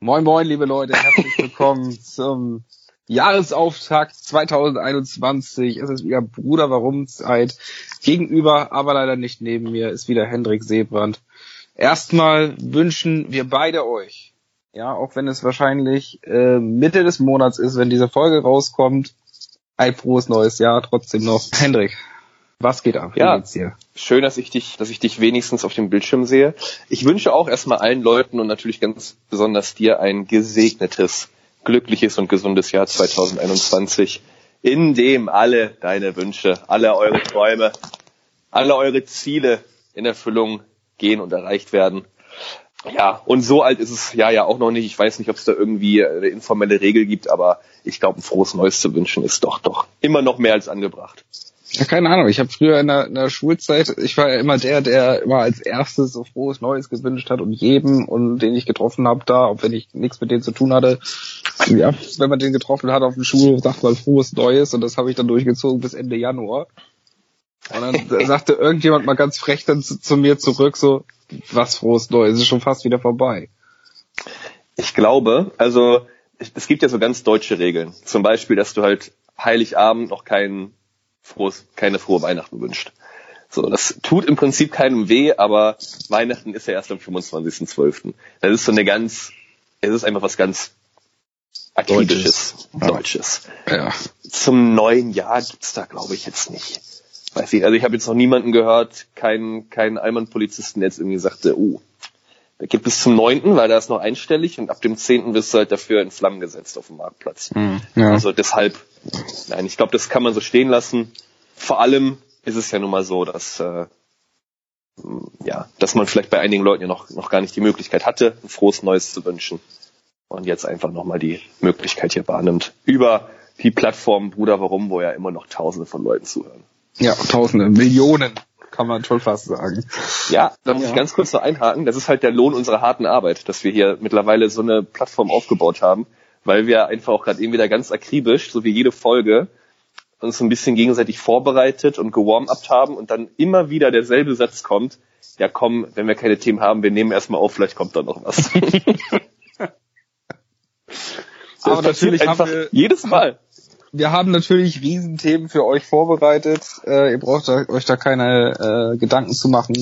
Moin moin, liebe Leute, herzlich willkommen zum Jahresauftakt 2021. Es ist wieder Bruder Warum Zeit. Gegenüber, aber leider nicht neben mir, ist wieder Hendrik Seebrand. Erstmal wünschen wir beide euch, ja, auch wenn es wahrscheinlich äh, Mitte des Monats ist, wenn diese Folge rauskommt, ein frohes neues Jahr trotzdem noch. Hendrik, was geht ab? Ja, schön, dass ich dich, dass ich dich wenigstens auf dem Bildschirm sehe. Ich wünsche auch erstmal allen Leuten und natürlich ganz besonders dir ein gesegnetes, glückliches und gesundes Jahr 2021, in dem alle deine Wünsche, alle eure Träume, alle eure Ziele in Erfüllung gehen und erreicht werden. Ja, und so alt ist es ja ja auch noch nicht. Ich weiß nicht, ob es da irgendwie eine informelle Regel gibt, aber ich glaube, ein frohes Neues zu wünschen ist doch doch immer noch mehr als angebracht. Ja, keine Ahnung. Ich habe früher in der, in der Schulzeit, ich war ja immer der, der immer als erstes so frohes Neues gewünscht hat und jedem und den ich getroffen habe da, auch wenn ich nichts mit denen zu tun hatte, ja, wenn man den getroffen hat auf dem Schul, sagt man frohes Neues und das habe ich dann durchgezogen bis Ende Januar. Und dann sagte irgendjemand mal ganz frech dann zu, zu mir zurück, so, was frohes Neues, ist schon fast wieder vorbei. Ich glaube, also es gibt ja so ganz deutsche Regeln. Zum Beispiel, dass du halt Heiligabend noch keinen frohes, keine frohe Weihnachten wünscht. So, das tut im Prinzip keinem weh, aber Weihnachten ist ja erst am 25.12. Das ist so eine ganz, es ist einfach was ganz Akribisches, Deutsches. Ja. Zum neuen Jahr gibt's da, glaube ich, jetzt nicht. Weiß ich, also ich habe jetzt noch niemanden gehört, keinen keinen Allmann-Polizisten, der jetzt irgendwie sagte, oh, da gibt es zum neunten, weil da ist noch einstellig und ab dem zehnten wirst du halt dafür in Flammen gesetzt auf dem Marktplatz. Mhm, ja. Also deshalb Nein, ich glaube, das kann man so stehen lassen. Vor allem ist es ja nun mal so, dass äh, ja, dass man vielleicht bei einigen Leuten ja noch noch gar nicht die Möglichkeit hatte, ein frohes Neues zu wünschen und jetzt einfach nochmal die Möglichkeit hier wahrnimmt über die Plattform Bruder Warum, wo ja immer noch Tausende von Leuten zuhören. Ja, Tausende, Millionen kann man schon fast sagen. Ja, da muss ja. ich ganz kurz noch einhaken. Das ist halt der Lohn unserer harten Arbeit, dass wir hier mittlerweile so eine Plattform aufgebaut haben, weil wir einfach auch gerade eben wieder ganz akribisch, so wie jede Folge, uns ein bisschen gegenseitig vorbereitet und gewarm-upt haben und dann immer wieder derselbe Satz kommt, ja komm, wenn wir keine Themen haben, wir nehmen erstmal auf, vielleicht kommt da noch was. Aber natürlich wir jedes Mal. Wir haben natürlich Riesenthemen für euch vorbereitet. Äh, ihr braucht euch da keine äh, Gedanken zu machen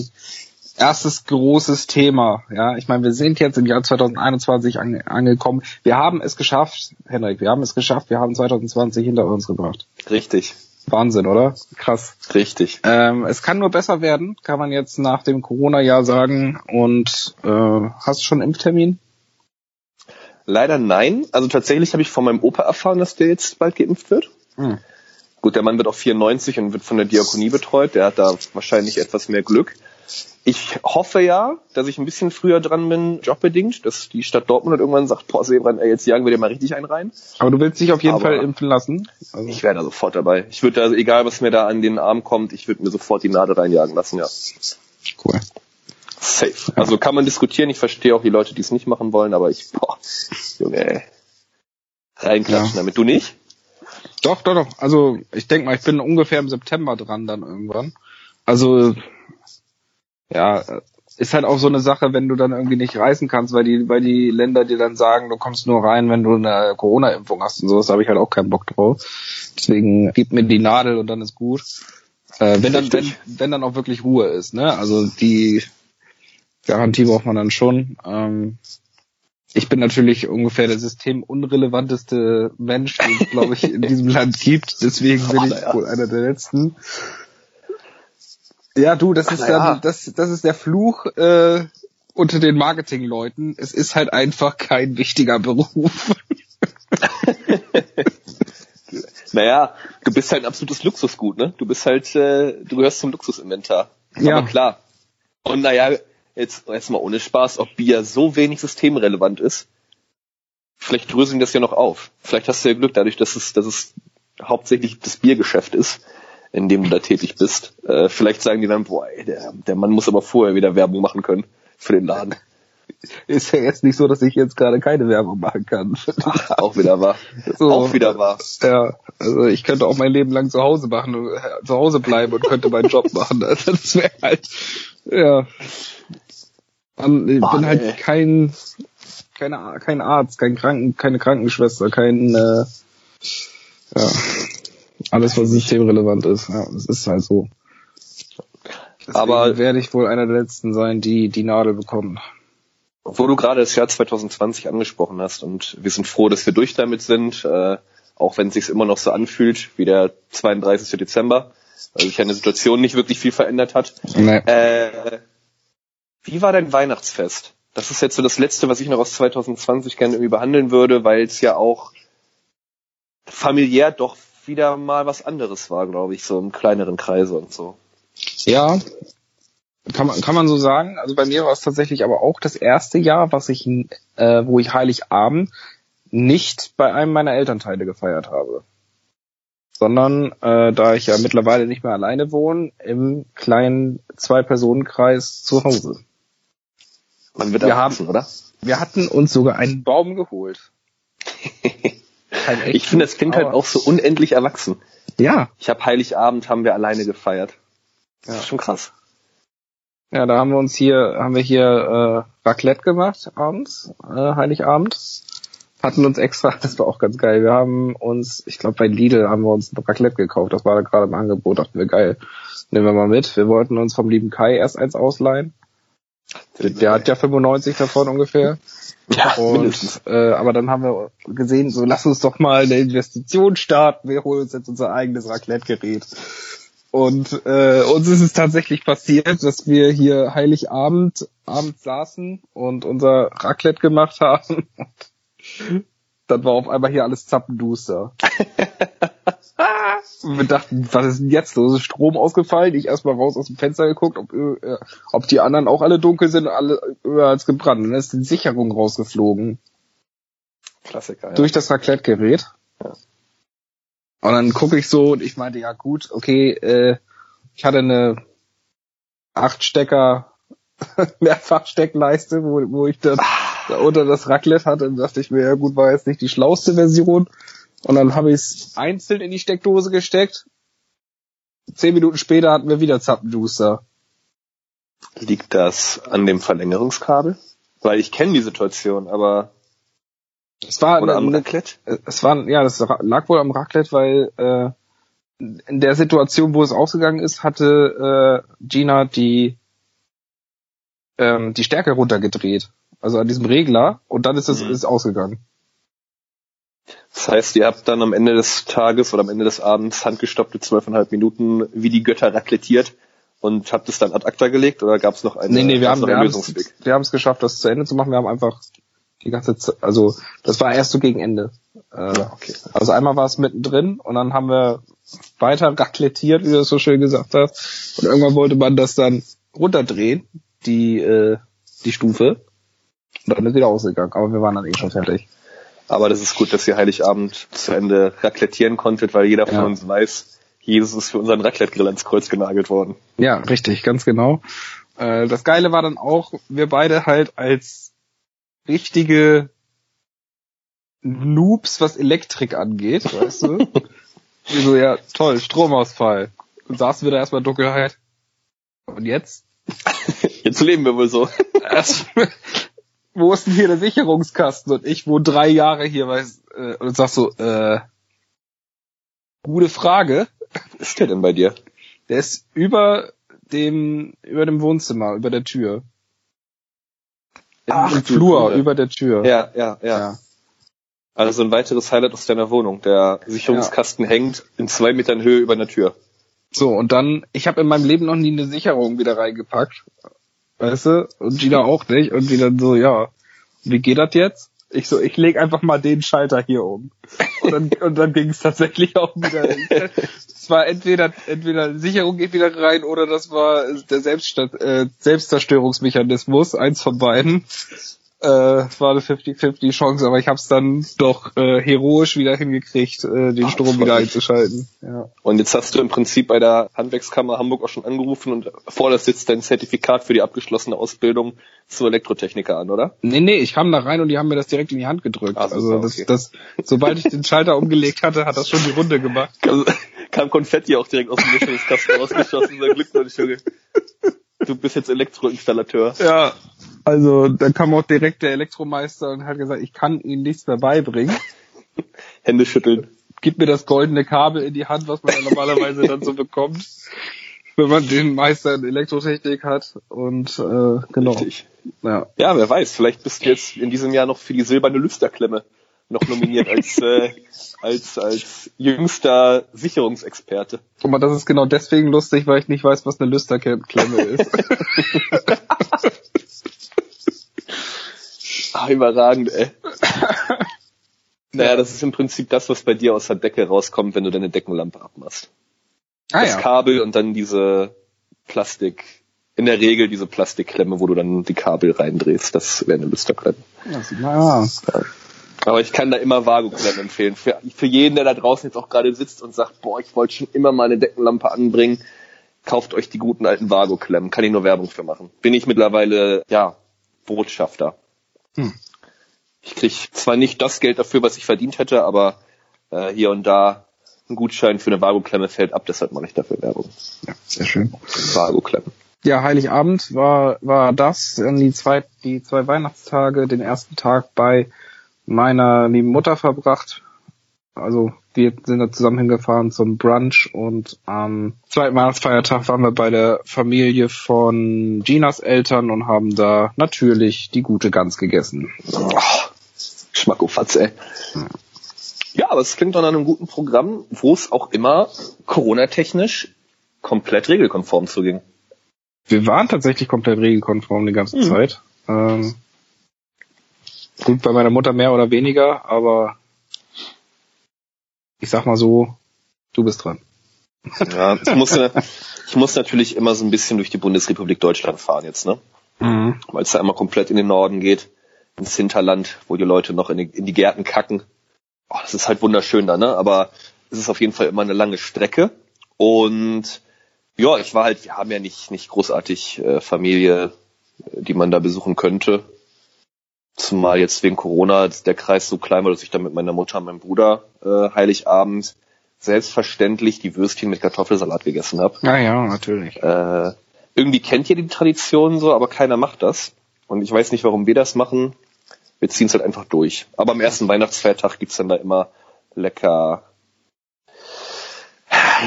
erstes großes Thema. Ja, ich meine, wir sind jetzt im Jahr 2021 ange angekommen. Wir haben es geschafft, Henrik, wir haben es geschafft. Wir haben 2020 hinter uns gebracht. Richtig. Wahnsinn, oder? Krass. Richtig. Ähm, es kann nur besser werden, kann man jetzt nach dem Corona-Jahr sagen. Und äh, hast du schon einen Impftermin? Leider nein. Also tatsächlich habe ich von meinem Opa erfahren, dass der jetzt bald geimpft wird. Hm. Gut, der Mann wird auch 94 und wird von der Diakonie betreut. Der hat da wahrscheinlich etwas mehr Glück. Ich hoffe ja, dass ich ein bisschen früher dran bin, jobbedingt, dass die Stadt Dortmund irgendwann sagt, boah, Sebran, ey, jetzt jagen wir dir mal richtig einen rein. Aber du willst dich auf jeden Aber Fall impfen lassen? Also. Ich wäre da sofort dabei. Ich würde also egal was mir da an den Arm kommt, ich würde mir sofort die Nadel reinjagen lassen, ja. Cool. Safe. Also kann man diskutieren, ich verstehe auch die Leute, die es nicht machen wollen, aber ich, boah, Junge, ey. Reinklatschen ja. damit. Du nicht? Doch, doch, doch. Also ich denke mal, ich bin ungefähr im September dran dann irgendwann. Also ja, ist halt auch so eine Sache, wenn du dann irgendwie nicht reisen kannst, weil die, weil die Länder dir dann sagen, du kommst nur rein, wenn du eine Corona-Impfung hast und sowas, da habe ich halt auch keinen Bock drauf. Deswegen gib mir die Nadel und dann ist gut. Äh, wenn dann, wenn, wenn dann auch wirklich Ruhe ist, ne? Also die Garantie braucht man dann schon. Ähm, ich bin natürlich ungefähr der systemunrelevanteste Mensch, den es, glaube ich, in diesem Land gibt. Deswegen bin ich wohl einer der letzten. Ja, du, das ist dann, ja. das, das ist der Fluch äh, unter den Marketingleuten. Es ist halt einfach kein wichtiger Beruf. naja, du bist halt ein absolutes Luxusgut, ne? Du bist halt, äh, du gehörst zum Luxusinventar. Ja. Aber klar. Und naja, jetzt, jetzt mal ohne Spaß, ob Bier so wenig systemrelevant ist, vielleicht dröseln das ja noch auf. Vielleicht hast du ja Glück dadurch, dass es, dass es hauptsächlich das Biergeschäft ist in dem du da tätig bist. Äh, vielleicht sagen die dann, boah, ey, der, der Mann muss aber vorher wieder Werbung machen können für den Laden. Ist ja jetzt nicht so, dass ich jetzt gerade keine Werbung machen kann. Ach, auch wieder wahr. So, auch wieder wahr. Ja, also ich könnte auch mein Leben lang zu Hause machen, äh, zu Hause bleiben und könnte meinen Job machen. Also das wäre halt, ja. Ich bin halt kein keine, kein Arzt, kein Kranken, keine Krankenschwester, kein äh, ja, alles was systemrelevant ist. Ja, es ist halt so. Deswegen Aber- werde ich wohl einer der letzten sein, die die Nadel bekommen. Wo du gerade das Jahr 2020 angesprochen hast und wir sind froh, dass wir durch damit sind, äh, auch wenn es sich immer noch so anfühlt wie der 32. Dezember, weil sich eine Situation nicht wirklich viel verändert hat. Nee. Äh, wie war dein Weihnachtsfest? Das ist jetzt so das Letzte, was ich noch aus 2020 gerne irgendwie behandeln würde, weil es ja auch familiär doch wieder mal was anderes war, glaube ich, so im kleineren Kreise und so. Ja, kann man, kann man so sagen. Also bei mir war es tatsächlich aber auch das erste Jahr, was ich, äh, wo ich Heiligabend nicht bei einem meiner Elternteile gefeiert habe. Sondern, äh, da ich ja mittlerweile nicht mehr alleine wohne, im kleinen Zwei-Personen-Kreis zu Hause. Man wird Wir erwachsen, oder? Wir hatten uns sogar einen Baum geholt. Ich finde, das klingt halt auch so unendlich erwachsen. Ja, Ich habe Heiligabend haben wir alleine gefeiert. Das Ja. ist schon krass. Ja, da haben wir uns hier, haben wir hier äh, Raclette gemacht abends, äh, Heiligabend. Hatten uns extra, das war auch ganz geil. Wir haben uns, ich glaube bei Lidl haben wir uns ein Raclette gekauft. Das war da gerade im Angebot. Dachten wir geil, nehmen wir mal mit. Wir wollten uns vom lieben Kai erst eins ausleihen. Der, der hat ja 95 davon ungefähr. ja, Und, mindestens. äh, aber dann haben wir gesehen, so lass uns doch mal eine Investition starten. Wir holen uns jetzt unser eigenes Raclette-Gerät. Und äh, uns ist es tatsächlich passiert, dass wir hier Heiligabend abends saßen und unser Raclette gemacht haben. Und dann war auf einmal hier alles zappenduster. Und wir dachten, was ist denn jetzt los? Ist Strom ausgefallen? Ich erstmal raus aus dem Fenster geguckt, ob, äh, ob die anderen auch alle dunkel sind und alle höher als gebrannt. Und dann ist die Sicherung rausgeflogen Klassiker. Ja. durch das Raclette-Gerät. Und dann gucke ich so und ich meinte, ja gut, okay, äh, ich hatte eine 8-Stecker Mehrfachsteckleiste, wo, wo ich dann da unter das Raclette hatte und dachte ich mir, ja gut, war jetzt nicht die schlauste Version. Und dann habe ich es einzeln in die Steckdose gesteckt. Zehn Minuten später hatten wir wieder Zappenduster. Liegt das an dem Verlängerungskabel? Weil ich kenne die Situation, aber Es war oder am eine, Raclette? es war, ja, das lag wohl am Raclette, weil äh, in der Situation, wo es ausgegangen ist, hatte äh, Gina die ähm, die Stärke runtergedreht. Also an diesem Regler und dann ist es Mhm. ist ausgegangen. Das heißt, ihr habt dann am Ende des Tages oder am Ende des Abends handgestoppte zwölfeinhalb Minuten wie die Götter raclettiert und habt es dann ad acta gelegt oder gab es noch einen, nee, nee, haben wir haben es geschafft, das zu Ende zu machen. Wir haben einfach die ganze Zeit, also das war erst so gegen Ende. Äh, Ja, okay. Also einmal war es mittendrin und dann haben wir weiter raclettiert, wie du es so schön gesagt hast. Und irgendwann wollte man das dann runterdrehen, die, äh, die Stufe. Und dann ist wieder ausgegangen. Aber wir waren dann eh schon fertig. Aber das ist gut, dass ihr Heiligabend zu Ende raclettieren konntet, weil jeder von Ja. uns weiß, Jesus ist für unseren Raclette-Grill ans Kreuz genagelt worden. Ja, richtig, ganz genau. Äh, das Geile war dann auch, wir beide halt als richtige Noobs, was Elektrik angeht, weißt du? So, ja, toll, Stromausfall. Und saßen wir da erstmal in Dunkelheit. Und jetzt? Jetzt leben wir wohl so. Erst, wo ist denn hier der Sicherungskasten? Und ich wohne drei Jahre hier, weiß, äh, und sag so, äh, gute Frage. Was ist der denn bei dir? Der ist über dem, über dem Wohnzimmer, über der Tür. Ach, Flur, Schule. über der Tür. Ja, ja, ja. ja. Also ein weiteres Highlight aus deiner Wohnung. Der Sicherungskasten hängt in zwei Metern Höhe über einer Tür. So, und dann, ich habe in meinem Leben noch nie eine Sicherung wieder reingepackt. Weißt du? Und Gina auch nicht. Und die dann so, ja, wie geht das jetzt? Ich so, ich leg einfach mal den Schalter hier um. Und dann, und dann ging es tatsächlich auch wieder. Es war entweder, entweder Sicherung geht wieder rein oder das war der Selbststadt, äh, Selbstzerstörungsmechanismus, eins von beiden. Äh, es war eine 50-50 Chance, aber ich habe es dann doch äh, heroisch wieder hingekriegt, äh, den Ach, Strom wieder einzuschalten. Ja. Und jetzt hast du im Prinzip bei der Handwerkskammer Hamburg auch schon angerufen und forderst jetzt dein Zertifikat für die abgeschlossene Ausbildung zum Elektrotechniker an, oder? Nee, nee, ich kam da rein und die haben mir das direkt in die Hand gedrückt. Super, also das, okay. das, sobald ich den Schalter umgelegt hatte, hat das schon die Runde gemacht. Also, kam Konfetti auch direkt aus dem Mischungskasten rausgeschossen. Sag Glückwunsch, Junge. Du bist jetzt Elektroinstallateur. Ja. Also da kam auch direkt der Elektromeister und hat gesagt, ich kann Ihnen nichts mehr beibringen. Hände schütteln. Gib mir das goldene Kabel in die Hand, was man ja normalerweise dann so bekommt, wenn man den Meister in Elektrotechnik hat. Und äh, genau. Richtig. Ja. Ja, wer weiß, vielleicht bist du jetzt in diesem Jahr noch für die silberne Lüsterklemme noch nominiert als, äh, als, als jüngster Sicherungsexperte. Guck mal, das ist genau deswegen lustig, weil ich nicht weiß, was eine Lüsterklemme ist. Ah, überragend, ey. Naja, das ist im Prinzip das, was bei dir aus der Decke rauskommt, wenn du deine Deckenlampe abmachst. ah das ja. Kabel und dann diese Plastik, in der Regel diese Plastikklemme, wo du dann die Kabel reindrehst. Das wäre eine Lüsterklemme. ja. Aber ich kann da immer Vago-Klemmen empfehlen. Für, für jeden, der da draußen jetzt auch gerade sitzt und sagt, boah, ich wollte schon immer mal eine Deckenlampe anbringen, kauft euch die guten alten Vago-Klemmen. Kann ich nur Werbung für machen. Bin ich mittlerweile, ja, Botschafter. Hm. Ich krieg zwar nicht das Geld dafür, was ich verdient hätte, aber äh, hier und da ein Gutschein für eine Vago-Klemme fällt ab, deshalb mache ich dafür Werbung. Ja, sehr schön. Vago-Klemmen. Ja, Heiligabend war, war das, die zwei, die zwei Weihnachtstage, den ersten Tag bei meiner lieben Mutter verbracht. Also wir sind da zusammen hingefahren zum Brunch und am zweiten Weihnachtsfeiertag waren wir bei der Familie von Ginas Eltern und haben da natürlich die gute Gans gegessen. Oh, Schmackofatz, ey. Ja, aber es klingt doch nach einem guten Programm, wo es auch immer Corona-technisch komplett regelkonform zuging. Wir waren tatsächlich komplett regelkonform die ganze Mhm. Zeit. Ähm, gut, bei meiner Mutter mehr oder weniger, aber ich sag mal so, du bist dran. Ja, ich muss, ich muss natürlich immer so ein bisschen durch die Bundesrepublik Deutschland fahren jetzt, ne? Mhm. Weil es da einmal komplett in den Norden geht, ins Hinterland, wo die Leute noch in die, in die Gärten kacken. Oh, das ist halt wunderschön da, ne? Aber es ist auf jeden Fall immer eine lange Strecke. Und ja, ich war halt, wir haben ja nicht, nicht großartig äh, Familie, die man da besuchen könnte. Zumal jetzt wegen Corona der Kreis so klein war, dass ich dann mit meiner Mutter und meinem Bruder äh, Heiligabend selbstverständlich die Würstchen mit Kartoffelsalat gegessen habe. Ja, ja, natürlich. Äh, irgendwie kennt ihr die Tradition so, aber keiner macht das. Und ich weiß nicht, warum wir das machen. Wir ziehen es halt einfach durch. Aber am ersten Weihnachtsfeiertag gibt's dann da immer lecker,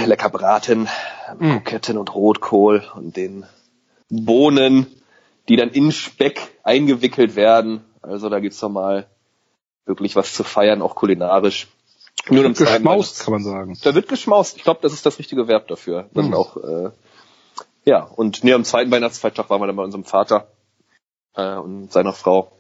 lecker Braten, Mm. Kroketten und Rotkohl und den Bohnen, die dann in Speck eingewickelt werden. Also da gibt's noch mal wirklich was zu feiern, auch kulinarisch. Nur am zweiten Geschmaust, kann man sagen. da wird geschmaust. Ich glaube, das ist das richtige Verb dafür. Dann Hm. auch, äh, ja, und nee, am zweiten Weihnachtsfeiertag waren wir dann bei unserem Vater äh, und seiner Frau.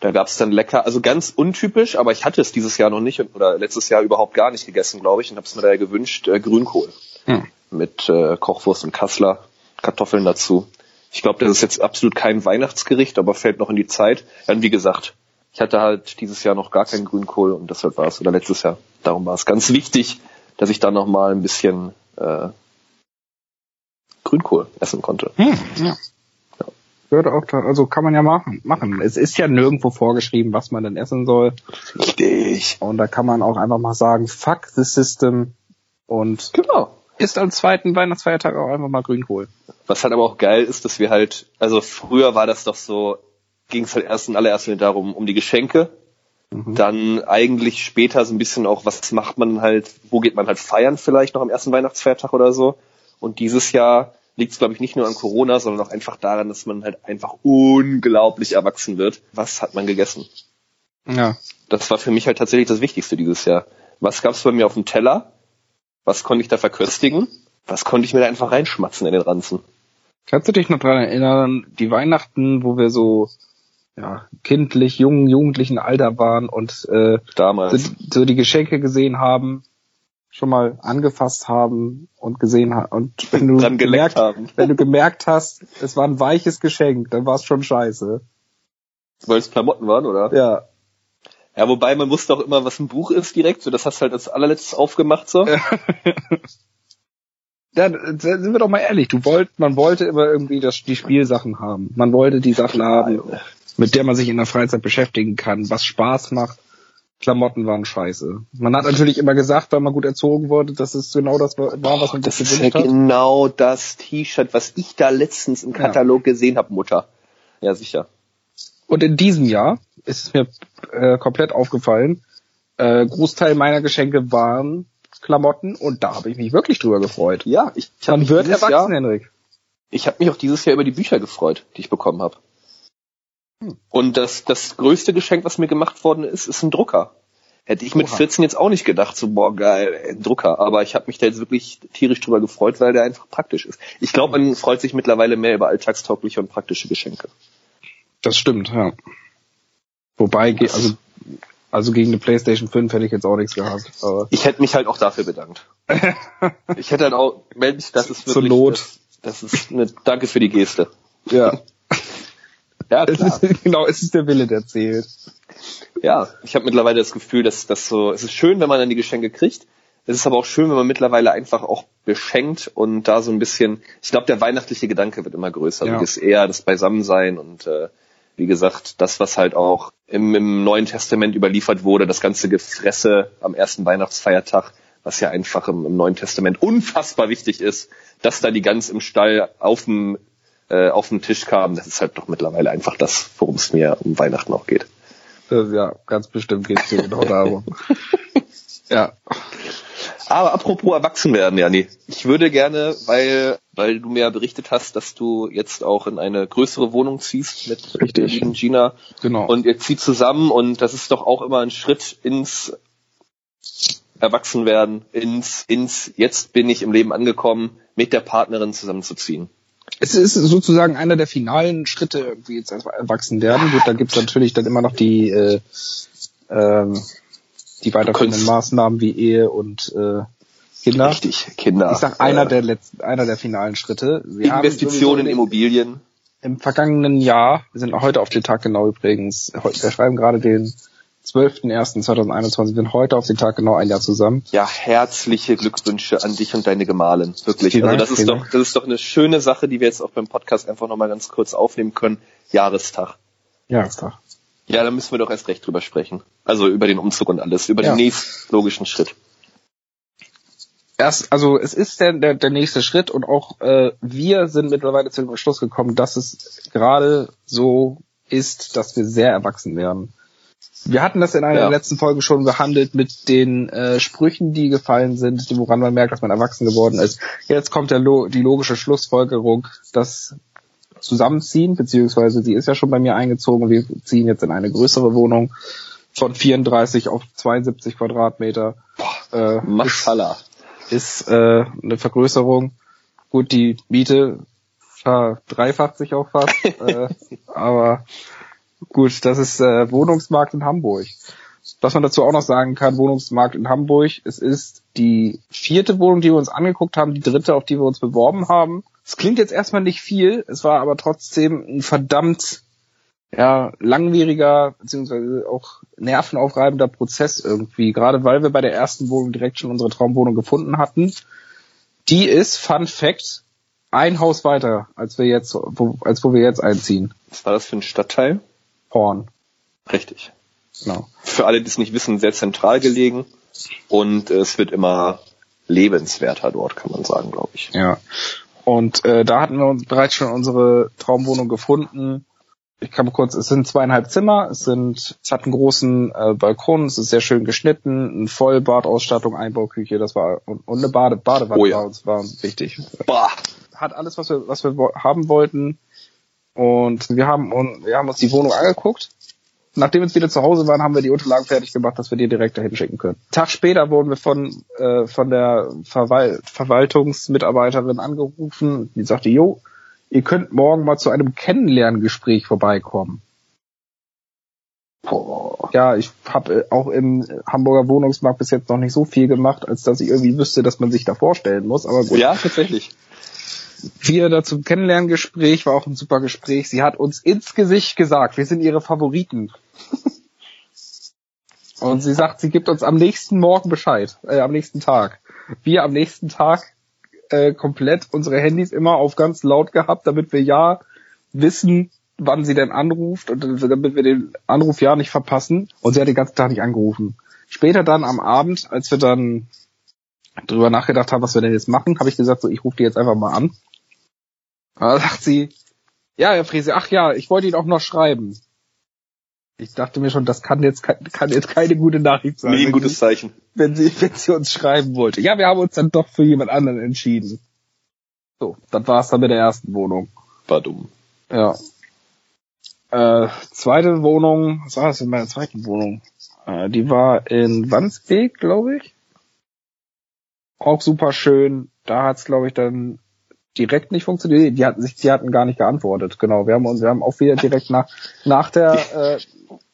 Da gab's dann lecker, also ganz untypisch, aber ich hatte es dieses Jahr noch nicht oder letztes Jahr überhaupt gar nicht gegessen, glaube ich, und habe es mir daher gewünscht, äh, Grünkohl Hm. mit äh, Kochwurst und Kassler, Kartoffeln dazu. Ich glaube, das ist jetzt absolut kein Weihnachtsgericht, aber fällt noch in die Zeit. Ja, und wie gesagt, ich hatte halt dieses Jahr noch gar keinen Grünkohl und deshalb war es, oder letztes Jahr, darum war es ganz wichtig, dass ich da noch mal ein bisschen äh, Grünkohl essen konnte. Hm, ja. Würde auch da, also kann man ja machen, machen. Es ist ja nirgendwo vorgeschrieben, was man denn essen soll. Richtig. Und da kann man auch einfach mal sagen, fuck the system und Genau. Isst am zweiten Weihnachtsfeiertag auch einfach mal Grünkohl. Was halt aber auch geil ist, dass wir halt, also früher war das doch so, ging es halt erst in allererster Linie darum, um die Geschenke. Mhm. Dann eigentlich später so ein bisschen auch, was macht man halt, wo geht man halt feiern vielleicht noch am ersten Weihnachtsfeiertag oder so. Und dieses Jahr liegt es, glaube ich, nicht nur an Corona, sondern auch einfach daran, dass man halt einfach unglaublich erwachsen wird. Was hat man gegessen? Ja. Das war für mich halt tatsächlich das Wichtigste dieses Jahr. Was gab's bei mir auf dem Teller? Was konnte ich da verköstigen? Was konnte ich mir da einfach reinschmatzen in den Ranzen? Kannst du dich noch dran erinnern, die Weihnachten, wo wir so ja, kindlich, jungen, jugendlichen Alter waren und äh, Damals. so, die Geschenke gesehen haben, schon mal angefasst haben und gesehen haben. Und wenn du geleckt gemerkt, haben. wenn du gemerkt hast, es war ein weiches Geschenk, dann war es schon scheiße. Weil es Klamotten waren, oder? Ja. Ja, wobei man wusste auch immer, was ein Buch ist direkt. So, das hast du halt als allerletztes aufgemacht so. Ja, sind wir doch mal ehrlich, du wollt, man wollte immer irgendwie das, die Spielsachen haben. Man wollte die Sachen haben, mit der man sich in der Freizeit beschäftigen kann, was Spaß macht. Klamotten waren scheiße. Man hat natürlich immer gesagt, weil man gut erzogen wurde, dass es genau das war, was man Das sich ist ja gewünscht hat. genau das T-Shirt, was ich da letztens im Katalog gesehen habe, Mutter. ja sicher. Und in diesem Jahr ist es mir äh, komplett aufgefallen, äh, Großteil meiner Geschenke waren Klamotten und da habe ich mich wirklich drüber gefreut. Ja, ich, ich habe Man mich wird dieses erwachsen, Jahr, Henrik. ich habe mich auch dieses Jahr über die Bücher gefreut, die ich bekommen habe. Hm. Und das, das größte Geschenk, was mir gemacht worden ist, ist ein Drucker. Hätte ich mit Oha. 14 jetzt auch nicht gedacht, so boah geil, ein Drucker. Aber ich habe mich da jetzt wirklich tierisch drüber gefreut, weil der einfach praktisch ist. Ich glaube, man freut sich mittlerweile mehr über alltagstaugliche und praktische Geschenke. Das stimmt, ja. Wobei, also, also gegen eine Playstation 5 hätte ich jetzt auch nichts gehabt. Aber Ich hätte mich halt auch dafür bedankt. ich hätte halt auch, Mensch, das ist Zur wirklich, Not. Das, das ist eine Danke für die Geste. ja, Ja, es klar. ist, genau, es ist der Wille, der zählt. Ja, ich habe mittlerweile das Gefühl, dass das so, es ist schön, wenn man dann die Geschenke kriegt. Es ist aber auch schön, wenn man mittlerweile einfach auch beschenkt und da so ein bisschen, ich glaube, der weihnachtliche Gedanke wird immer größer. Ja. Das ist eher das Beisammensein und äh, wie gesagt, das, was halt auch im, im Neuen Testament überliefert wurde, das ganze Gefresse am ersten Weihnachtsfeiertag, was ja einfach im, im Neuen Testament unfassbar wichtig ist, dass da die Gans im Stall auf dem äh, auf den Tisch kam, das ist halt doch mittlerweile einfach das, worum es mir um Weihnachten auch geht. Das, ja, ganz bestimmt geht es hier genau darum. ja, Aber apropos erwachsen werden, Jani. Ich würde gerne, weil, weil du mir ja berichtet hast, dass du jetzt auch in eine größere Wohnung ziehst mit Richtig. lieben Gina. genau. Und ihr zieht zusammen und das ist doch auch immer ein Schritt ins Erwachsenwerden, ins, ins, jetzt bin ich im Leben angekommen, mit der Partnerin zusammenzuziehen. Es ist sozusagen einer der finalen Schritte irgendwie jetzt als Erwachsenwerden. Gut, da gibt's natürlich dann immer noch die, äh, ähm, die weiterführenden. Maßnahmen wie Ehe und äh, Kinder. Richtig, Kinder. Ich sag einer äh, der letzten, einer der finalen Schritte. Haben Investitionen in Immobilien. Im vergangenen Jahr, wir sind heute auf den Tag genau übrigens, wir schreiben gerade den 12.01.2021, wir sind heute auf den Tag genau ein Jahr zusammen. Ja, herzliche Glückwünsche an dich und deine Gemahlin. Wirklich. Vielen Also Dank, das ist doch, das ist doch eine schöne Sache, die wir jetzt auch beim Podcast einfach nochmal ganz kurz aufnehmen können. Jahrestag. Jahrestag. Ja, da müssen wir doch erst recht drüber sprechen. Also über den Umzug und alles, über Ja. den nächsten logischen Schritt. Erst, also es ist der, der, der nächste Schritt und auch äh, wir sind mittlerweile zu dem Schluss gekommen, dass es gerade so ist, dass wir sehr erwachsen werden. Wir hatten das in einer Ja. der letzten Folgen schon behandelt mit den äh, Sprüchen, die gefallen sind, die- woran man merkt, dass man erwachsen geworden ist. Jetzt kommt der, Lo- die logische Schlussfolgerung, das Zusammenziehen, beziehungsweise sie ist ja schon bei mir eingezogen. Wir ziehen jetzt in eine größere Wohnung von 34 auf 72 Quadratmeter. Äh, Maschallah. Ist äh, eine Vergrößerung. Gut, die Miete verdreifacht sich auch fast, äh, aber gut, das ist äh, Wohnungsmarkt in Hamburg. Was man dazu auch noch sagen kann, Wohnungsmarkt in Hamburg, es ist die vierte Wohnung, die wir uns angeguckt haben, die dritte, auf die wir uns beworben haben. Es klingt jetzt erstmal nicht viel, es war aber trotzdem ein verdammt ja, langwieriger beziehungsweise auch nervenaufreibender Prozess irgendwie, gerade weil wir bei der ersten Wohnung direkt schon unsere Traumwohnung gefunden hatten. Die ist, Fun Fact, ein Haus weiter, als wir jetzt, wo, als wo wir jetzt einziehen. Was war das für ein Stadtteil? Horn. Richtig. Genau. Für alle, die es nicht wissen, sehr zentral gelegen. Und es wird immer lebenswerter dort, kann man sagen, glaube ich. Ja. Und äh, da hatten wir uns bereits schon unsere Traumwohnung gefunden. Ich kann mal kurz, es sind zweieinhalb Zimmer, es sind, es hat einen großen äh, Balkon, es ist sehr schön geschnitten, ein Vollbadausstattung, Einbauküche, das war und, und eine Bade, Badewanne Oh ja. war uns war uns wichtig. Boah. Hat alles, was wir, was wir haben wollten. Und wir haben, und wir haben uns die Wohnung angeguckt. Nachdem wir jetzt wieder zu Hause waren, haben wir die Unterlagen fertig gemacht, dass wir die direkt dahin schicken können. Tag später wurden wir von, äh, von der Verwal Verwaltungsmitarbeiterin angerufen. Die sagte, jo, ihr könnt morgen mal zu einem Kennenlerngespräch vorbeikommen. Boah. Ja, ich habe auch im Hamburger Wohnungsmarkt bis jetzt noch nicht so viel gemacht, als dass ich irgendwie wüsste, dass man sich da vorstellen muss. Aber gut. Ja, tatsächlich. Wir da zum Kennenlerngespräch, war auch ein super Gespräch. Sie hat uns ins Gesicht gesagt, wir sind ihre Favoriten. Und sie sagt, sie gibt uns am nächsten Morgen Bescheid, äh, am nächsten Tag. Wir am nächsten Tag äh, komplett unsere Handys immer auf ganz laut gehabt, damit wir ja wissen, wann sie denn anruft und damit wir den Anruf ja nicht verpassen. Und sie hat den ganzen Tag nicht angerufen. Später dann am Abend, als wir dann drüber nachgedacht haben, was wir denn jetzt machen, habe ich gesagt, so ich rufe die jetzt einfach mal an. Da sagt sie, Ja, Herr Frese, ach ja, ich wollte ihn auch noch schreiben. Ich dachte mir schon, das kann jetzt, kann jetzt keine gute Nachricht sein. Nie ein gutes Zeichen. Wenn sie, wenn sie uns schreiben wollte. Ja, wir haben uns dann doch für jemand anderen entschieden. So, das war's dann mit der ersten Wohnung. War dumm. Ja. Äh, zweite Wohnung, was war das in meiner zweiten Wohnung? Äh, die war in Wandsbek, glaube ich. Auch super schön. Da hat's, glaube ich, dann direkt nicht funktioniert. Die hatten sich, die hatten gar nicht geantwortet. Genau. Wir haben uns, wir haben auch wieder direkt nach nach der äh,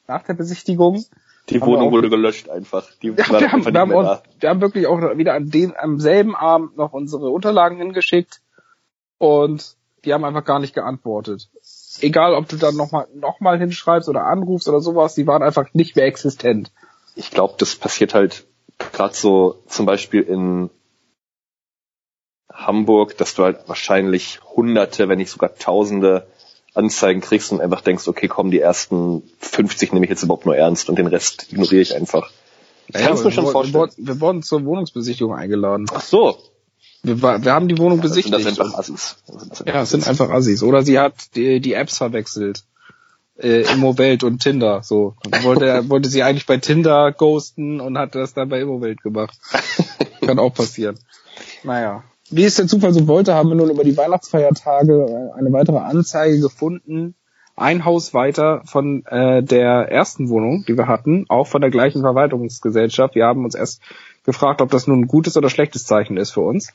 nach der Besichtigung. Die Wohnung wurde gelöscht einfach. Die ja, wir, haben, wir, haben uns, wir haben wirklich auch wieder an dem, am selben Abend noch unsere Unterlagen hingeschickt und die haben einfach gar nicht geantwortet. Egal, ob du dann nochmal noch mal hinschreibst oder anrufst oder sowas, die waren einfach nicht mehr existent. Ich glaube, das passiert halt gerade so zum Beispiel in Hamburg, dass du halt wahrscheinlich hunderte, wenn nicht sogar tausende Anzeigen kriegst und einfach denkst, okay, komm, die ersten 50 nehme ich jetzt überhaupt nur ernst und den Rest ignoriere ich einfach. Ich ja, kann es mir schon vorstellen. Wir wurden zur Wohnungsbesichtigung eingeladen. Ach so. Wir, wir haben die Wohnung besichtigt. Das sind einfach Assis. Ja, es sind einfach Assis. Oder sie hat die, die Apps verwechselt. Äh, Immowelt und Tinder. So. wollte, wollte sie eigentlich bei Tinder ghosten und hat das dann bei Immowelt gemacht. Kann auch passieren. Naja wie es der Zufall so wollte, haben wir nun über die Weihnachtsfeiertage eine weitere Anzeige gefunden. Ein Haus weiter von äh, der ersten Wohnung, die wir hatten, auch von der gleichen Verwaltungsgesellschaft. Wir haben uns erst gefragt, ob das nun ein gutes oder schlechtes Zeichen ist für uns.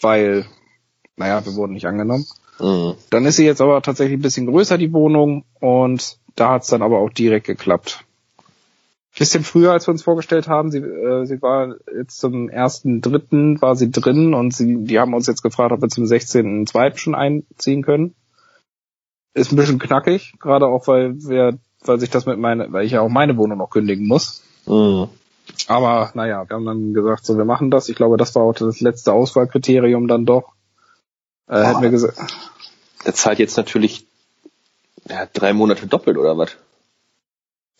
Weil, naja, wir wurden nicht angenommen. Mhm. Dann ist sie jetzt aber tatsächlich ein bisschen größer, die Wohnung, und da hat es dann aber auch direkt geklappt bisschen früher, als wir uns vorgestellt haben. Sie, äh, sie war jetzt zum ersten dritten war sie drin und sie, die haben uns jetzt gefragt, ob wir zum 16. zweiten schon einziehen können. Ist ein bisschen knackig, gerade auch weil wir, weil sich das mit meine, weil ich ja auch meine Wohnung noch kündigen muss. Mhm. Aber naja, wir haben dann gesagt, so wir machen das. Ich glaube, das war auch das letzte Auswahlkriterium dann doch. Äh, ah, hätten wir gesagt. Der zahlt jetzt natürlich ja, drei Monate doppelt oder was?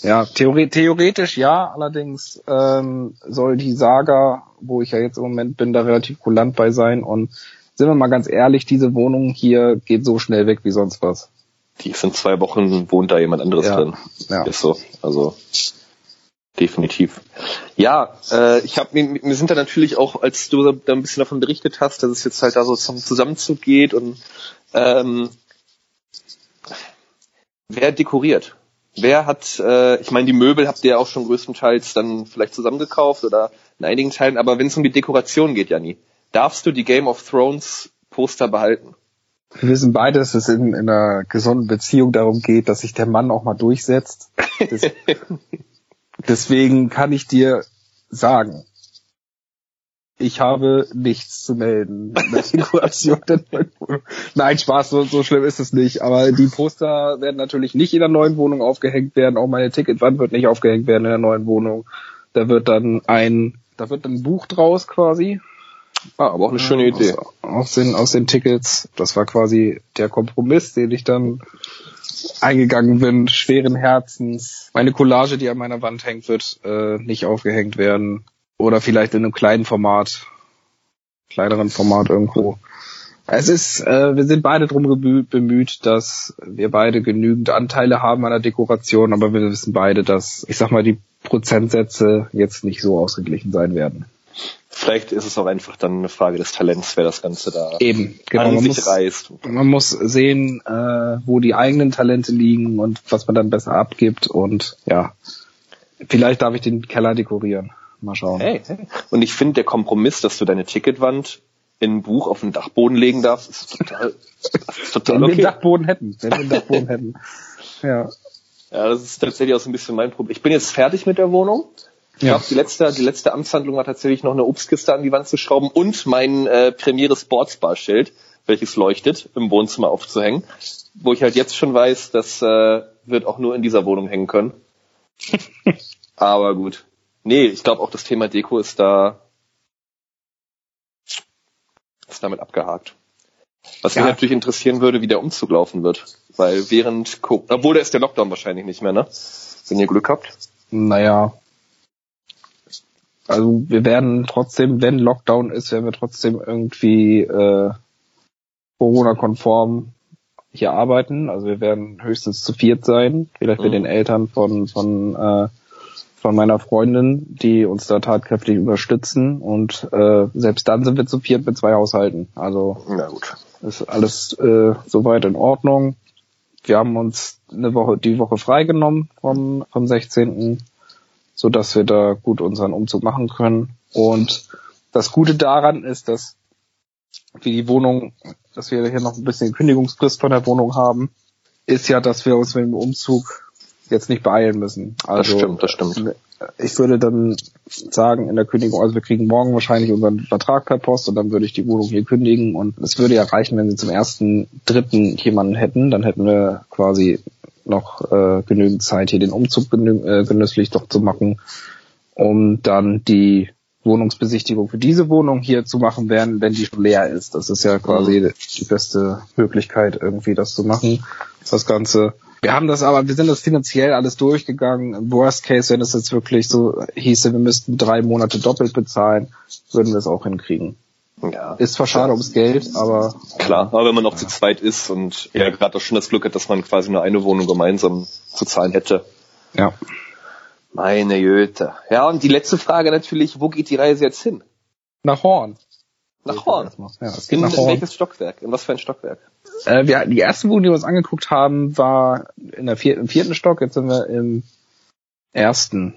Ja, theore theoretisch ja, allerdings ähm, soll die Saga, wo ich ja jetzt im Moment bin, da relativ kulant bei sein und sind wir mal ganz ehrlich, diese Wohnung hier geht so schnell weg wie sonst was. Die sind zwei Wochen, wohnt da jemand anderes ja, drin. Ja. Ist so. Also definitiv. Ja, äh, ich habe mir, mir sind da natürlich auch, als du da ein bisschen davon berichtet hast, dass es jetzt halt da so zum Zusammenzug geht und ähm, wer dekoriert? Wer hat, äh, ich meine, die Möbel habt ihr ja auch schon größtenteils dann vielleicht zusammengekauft oder in einigen Teilen, aber wenn es um die Dekoration geht, Janni, darfst du die Game of Thrones Poster behalten? Wir wissen beide, dass es in, in einer gesunden Beziehung darum geht, dass sich der Mann auch mal durchsetzt. Das, deswegen kann ich dir sagen, ich habe nichts zu melden. Nein, Spaß, so, so schlimm ist es nicht. Aber die Poster werden natürlich nicht in der neuen Wohnung aufgehängt werden. Auch meine Ticketwand wird nicht aufgehängt werden in der neuen Wohnung. Da wird dann ein, da wird ein Buch draus quasi. Ah, aber auch eine schöne Idee. Aus, aus, den, aus den Tickets. Das war quasi der Kompromiss, den ich dann eingegangen bin, schweren Herzens. Meine Collage, die an meiner Wand hängt, wird äh, nicht aufgehängt werden. Oder vielleicht in einem kleinen Format, kleineren Format irgendwo. Es ist, äh, wir sind beide drum bemüht, dass wir beide genügend Anteile haben an der Dekoration, aber wir wissen beide, dass, ich sag mal, die Prozentsätze jetzt nicht so ausgeglichen sein werden. Vielleicht ist es auch einfach dann eine Frage des Talents, wer das Ganze da Eben, genau. an man sich muss, reißt. Man muss sehen, äh, wo die eigenen Talente liegen und was man dann besser abgibt und ja, vielleicht darf ich den Keller dekorieren. Mal schauen. Hey, hey. Und ich finde, der Kompromiss, dass du deine Ticketwand in ein Buch auf den Dachboden legen darfst, ist total, ist total wenn okay. wir den Dachboden hätten, wenn wir den Dachboden hätten. Ja. Ja, das ist tatsächlich auch so ein bisschen mein Problem. Ich bin jetzt fertig mit der Wohnung. Ich ja. glaube, die letzte, die letzte Amtshandlung war tatsächlich noch eine Obstkiste an die Wand zu schrauben und mein äh, Premiere Sportsbar Schild, welches leuchtet, im Wohnzimmer aufzuhängen, wo ich halt jetzt schon weiß, das äh, wird auch nur in dieser Wohnung hängen können. Aber gut, Nee, ich glaube auch das Thema Deko ist da ist damit abgehakt. Was ja. mich natürlich interessieren würde, wie der Umzug laufen wird. Weil während, obwohl da ist der Lockdown wahrscheinlich nicht mehr, ne? Wenn ihr Glück habt. Naja. Also wir werden trotzdem, wenn Lockdown ist, werden wir trotzdem irgendwie äh, Corona-konform hier arbeiten. Also wir werden höchstens zu viert sein, vielleicht mit Mhm. den Eltern von von äh, von meiner Freundin, die uns da tatkräftig unterstützen. Und äh, selbst dann sind wir zu viert mit zwei Haushalten. Also Na gut. ist alles äh, soweit in Ordnung. Wir haben uns eine Woche, die Woche freigenommen vom, vom 16., so dass wir da gut unseren Umzug machen können. Und das Gute daran ist, dass wir die Wohnung, dass wir hier noch ein bisschen Kündigungsfrist von der Wohnung haben, ist ja, dass wir uns mit dem Umzug jetzt nicht beeilen müssen. Also, das stimmt, das stimmt. Ich würde dann sagen, in der Kündigung, also wir kriegen morgen wahrscheinlich unseren Vertrag per Post und dann würde ich die Wohnung hier kündigen und es würde ja reichen, wenn sie zum ersten, dritten jemanden hätten, dann hätten wir quasi noch äh, genügend Zeit, hier den Umzug genü äh, genüsslich doch zu machen, um dann die Wohnungsbesichtigung für diese Wohnung hier zu machen, während, wenn die schon leer ist. Das ist ja quasi die beste Möglichkeit, irgendwie das zu machen, das Ganze. Wir haben das aber, wir sind das finanziell alles durchgegangen. Im Worst Case, wenn es jetzt wirklich so hieße, wir müssten drei Monate doppelt bezahlen, würden wir es auch hinkriegen. Ja. Ist zwar schade ums Geld, aber Klar, aber wenn man noch zu zweit ist und ja gerade auch schon das Glück hat, dass man quasi nur eine Wohnung gemeinsam zu zahlen hätte. ja. Meine Jöte. Ja, und die letzte Frage natürlich, wo geht die Reise jetzt hin? Nach Horn. Nach Horn. Ja, es geht In, nach Horn. welches Stockwerk? In was für ein Stockwerk? Äh, wir, die erste Wohnung, die wir uns angeguckt haben, war in der vierten, im vierten Stock. Jetzt sind wir im ersten.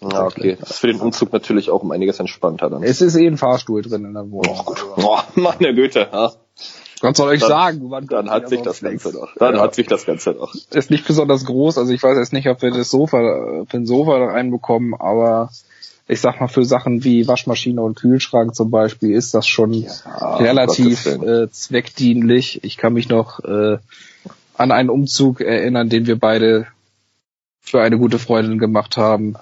Ja, okay. Das ist für den Umzug natürlich auch um einiges entspannter dann. Es ist eh ein Fahrstuhl drin in der Wohnung. Oh, gut. Boah, meine Güte. Ja. Gott soll euch Dann- sagen, wann Dann hat sich das Ganze doch. Dann Ja. hat sich das Ganze doch. ist nicht besonders groß. Also ich weiß jetzt nicht, ob wir das Sofa, für ein Sofa reinbekommen, aber ich sag mal, für Sachen wie Waschmaschine und Kühlschrank zum Beispiel ist das schon relativ Gottes Willen. äh, zweckdienlich. Ich kann mich noch äh, an einen Umzug erinnern, den wir beide für eine gute Freundin gemacht haben,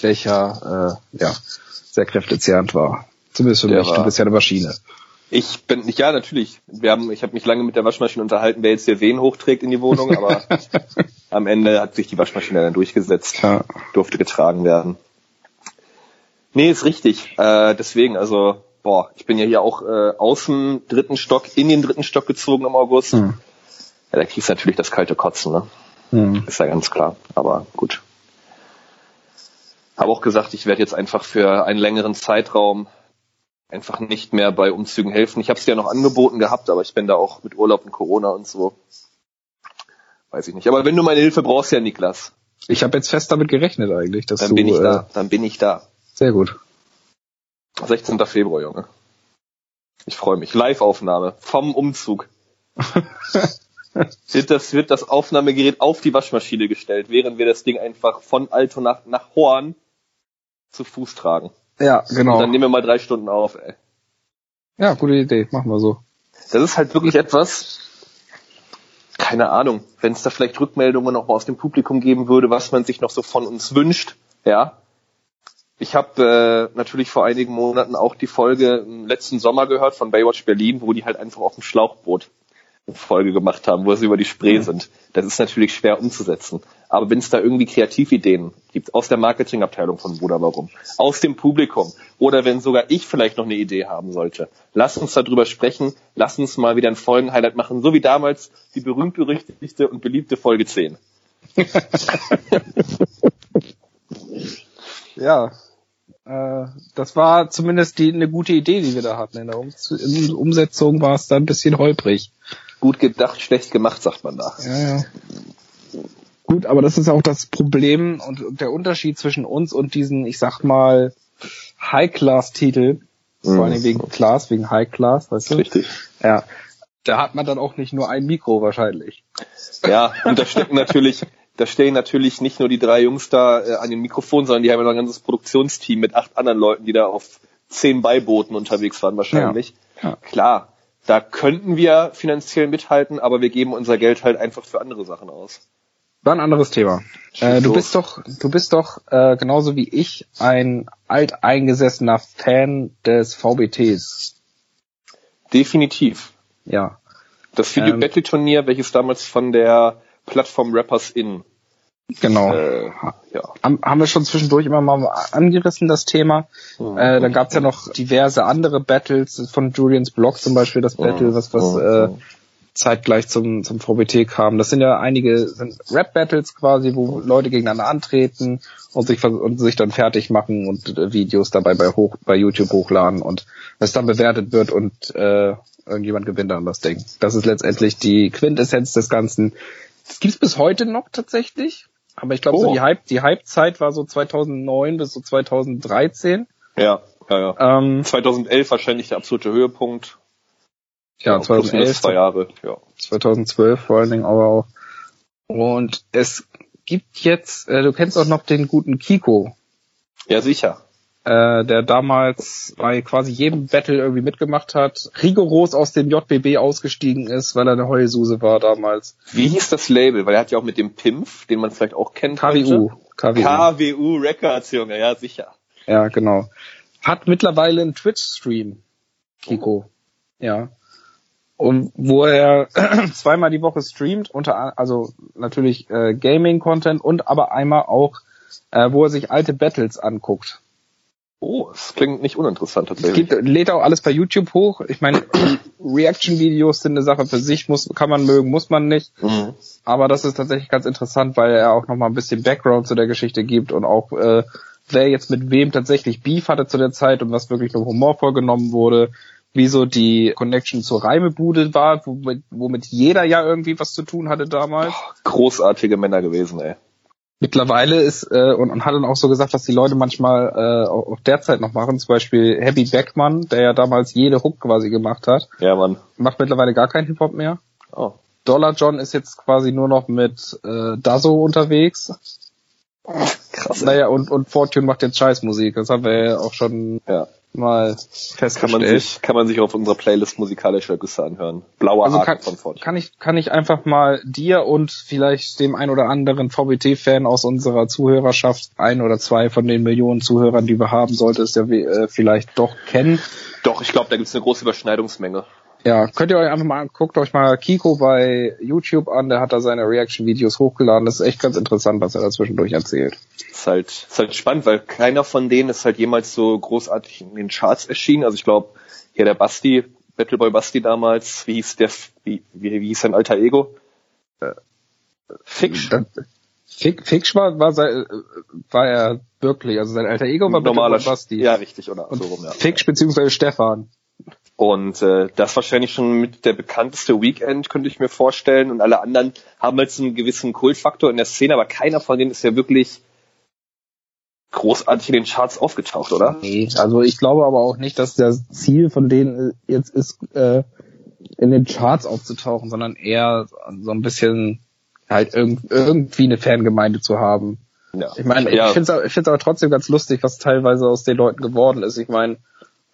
welcher äh, ja sehr kräftezehrend war. Zumindest für Der mich. Du war- bist ja eine Maschine. Ich bin ja natürlich. Wir haben, ich habe mich lange mit der Waschmaschine unterhalten, wer jetzt hier wen hochträgt in die Wohnung, aber am Ende hat sich die Waschmaschine dann durchgesetzt, Ja. durfte getragen werden. Nee, ist richtig. Äh, deswegen, also, boah, ich bin ja hier auch äh, aus dem dritten Stock in den dritten Stock gezogen im August. Hm. Ja, da kriegst du natürlich das kalte Kotzen, ne? Hm. Ist ja ganz klar. Aber gut. Habe auch gesagt, ich werde jetzt einfach für einen längeren Zeitraum einfach nicht mehr bei Umzügen helfen. Ich habe es ja noch angeboten gehabt, aber ich bin da auch mit Urlaub und Corona und so. Weiß ich nicht. Aber wenn du meine Hilfe brauchst, ja, Niklas, Ich habe jetzt fest damit gerechnet eigentlich, dass dann du bin ich äh, da. Dann bin ich da. Sehr gut. 16. Februar, Junge. Ich freue mich. Live-Aufnahme vom Umzug. wird, das, wird das Aufnahmegerät auf die Waschmaschine gestellt, während wir das Ding einfach von Alto nach, nach Horn zu Fuß tragen. Ja, genau. Und dann nehmen wir mal drei Stunden auf, ey. Ja, gute Idee, machen wir so. Das ist halt wirklich etwas, keine Ahnung, wenn es da vielleicht Rückmeldungen noch mal aus dem Publikum geben würde, was man sich noch so von uns wünscht, ja. Ich habe äh, natürlich vor einigen Monaten auch die Folge im letzten Sommer gehört von Baywatch Berlin, wo die halt einfach auf dem Schlauchboot eine Folge gemacht haben, wo sie über die Spree sind. Das ist natürlich schwer umzusetzen. Aber wenn es da irgendwie Kreativideen gibt, aus der Marketingabteilung von Bruder Warum, aus dem Publikum, oder wenn sogar ich vielleicht noch eine Idee haben sollte, lass uns darüber sprechen, lass uns mal wieder ein Folgenhighlight machen, so wie damals die berühmt-berüchtigte und beliebte Folge 10. Ja, äh, das war zumindest die, eine gute Idee, die wir da hatten. In der um in Umsetzung war es da ein bisschen holprig. Gut gedacht, schlecht gemacht, sagt man da. Ja, ja. Gut, aber das ist auch das Problem und der Unterschied zwischen uns und diesen, ich sag mal, High-Class-Titel, vor allem wegen Class, wegen High-Class, weißt du? Richtig. Ja. Da hat man dann auch nicht nur ein Mikro wahrscheinlich. Ja, und da stecken natürlich, da stehen natürlich nicht nur die drei Jungs da äh, an den Mikrofonen, sondern die haben ja noch ein ganzes Produktionsteam mit acht anderen Leuten, die da auf zehn Beibooten unterwegs waren wahrscheinlich. Ja. Ja. Klar, da könnten wir finanziell mithalten, aber wir geben unser Geld halt einfach für andere Sachen aus. War ein anderes Thema. Äh, du bist doch, du bist doch äh, genauso wie ich ein alteingesessener Fan des VBTs. Definitiv. Ja. Das Video Ähm. Battle Turnier, welches damals von der Plattform Rappers In, Genau. äh, ja, Haben, haben wir schon zwischendurch immer mal angerissen, das Thema. Mhm. Äh, dann gab's ja noch diverse andere Battles von Julians Blog zum Beispiel, das Battle, was, was Mhm. äh, zeitgleich zum, zum VBT kamen. Das sind ja einige sind Rap-Battles quasi, wo Leute gegeneinander antreten und sich, und sich dann fertig machen und äh, Videos dabei bei, hoch, bei YouTube hochladen und es dann bewertet wird und äh, irgendjemand gewinnt dann das Ding. Das ist letztendlich die Quintessenz des Ganzen. Das gibt's bis heute noch tatsächlich. Aber ich glaube, Oh. so die Hype, die Hype-Zeit war so 2009 bis so 2013. Ja, ja, ja. Ähm, 2011 wahrscheinlich der absolute Höhepunkt. ja, minus 2011, zwei Jahre, ja. 2012 vor allen Dingen aber auch. Und es gibt jetzt, äh, du kennst auch noch den guten Kiko, Ja, sicher. Äh, der damals bei quasi jedem Battle irgendwie mitgemacht hat, rigoros aus dem JBB ausgestiegen ist, weil er eine Heulsuse war damals. Wie hieß das Label? Weil er hat ja auch mit dem Pimpf, den man vielleicht auch kennt. KWU. KWU. KWU Records, Junge, ja, sicher. Ja, genau. Hat mittlerweile einen Twitch-Stream, Kiko. Ja. Und wo er zweimal die Woche streamt, unter also natürlich äh, Gaming-Content und aber einmal auch, äh, wo er sich alte Battles anguckt. Oh, das klingt nicht uninteressant Es tatsächlich. gibt, lädt auch alles bei YouTube hoch. Ich meine, Reaction-Videos sind eine Sache für sich, muss, kann man mögen, muss man nicht. Mhm. Aber das ist tatsächlich ganz interessant, weil er auch nochmal ein bisschen Background zu der Geschichte gibt und auch äh, wer jetzt mit wem tatsächlich Beef hatte zu der Zeit und was wirklich nur humorvoll genommen wurde, wieso die Connection zur Reimebude war, womit, womit jeder ja irgendwie was zu tun hatte damals. Großartige Männer gewesen, ey. Mittlerweile ist äh, und, und hat dann auch so gesagt, dass die Leute manchmal äh, auch, auch derzeit noch machen, zum Beispiel Happy Beckmann, der ja damals jede Hook quasi gemacht hat, Ja, Mann. macht mittlerweile gar keinen Hip-Hop mehr. Oh. Dollar John ist jetzt quasi nur noch mit äh, Dazo unterwegs. Krass. ey. Naja, und, und Fortune macht jetzt Scheißmusik. Das haben wir ja auch schon Ja. Mal Kann festgestellt. man sich, kann man sich auf unserer Playlist musikalische Güsse anhören. Blauer also Haken kann, von Fortune. kann ich kann ich einfach mal dir und vielleicht dem ein oder anderen VBT-Fan aus unserer Zuhörerschaft ein oder zwei von den Millionen Zuhörern, die wir haben, sollte es ja äh, vielleicht doch kennen. Doch, ich glaube, da gibt's eine große Überschneidungsmenge. Ja, könnt ihr euch einfach mal guckt euch mal Kiko bei YouTube an, der hat da seine Reaction-Videos hochgeladen. Das ist echt ganz interessant, was er da zwischendurch erzählt. Ist halt, ist halt spannend, weil keiner von denen ist halt jemals so großartig in den Charts erschienen. Also ich glaube, hier der Basti, Battleboy Basti damals, wie hieß der, wie, wie, wie hieß sein alter Ego? Fix. Das- Fick, Ficksch war, war, sei- äh, war er wirklich, also sein alter Ego war Normaler Normaler Basti. Ja, richtig, oder Und so rum, ja. Ficksch beziehungsweise Stefan. Und äh, das wahrscheinlich schon mit der bekannteste Weekend, könnte ich mir vorstellen. Und alle anderen haben jetzt einen gewissen Kultfaktor in der Szene, aber keiner von denen ist ja wirklich großartig in den Charts aufgetaucht, oder? Nee, also ich glaube aber auch nicht, dass das Ziel von denen äh, jetzt ist, äh, in den Charts aufzutauchen, sondern eher so ein bisschen halt irgend, irgendwie eine Fangemeinde zu haben. Ja. Ich meine, ja, ich finde es find's aber trotzdem ganz lustig, was teilweise aus den Leuten geworden ist. Ich meine,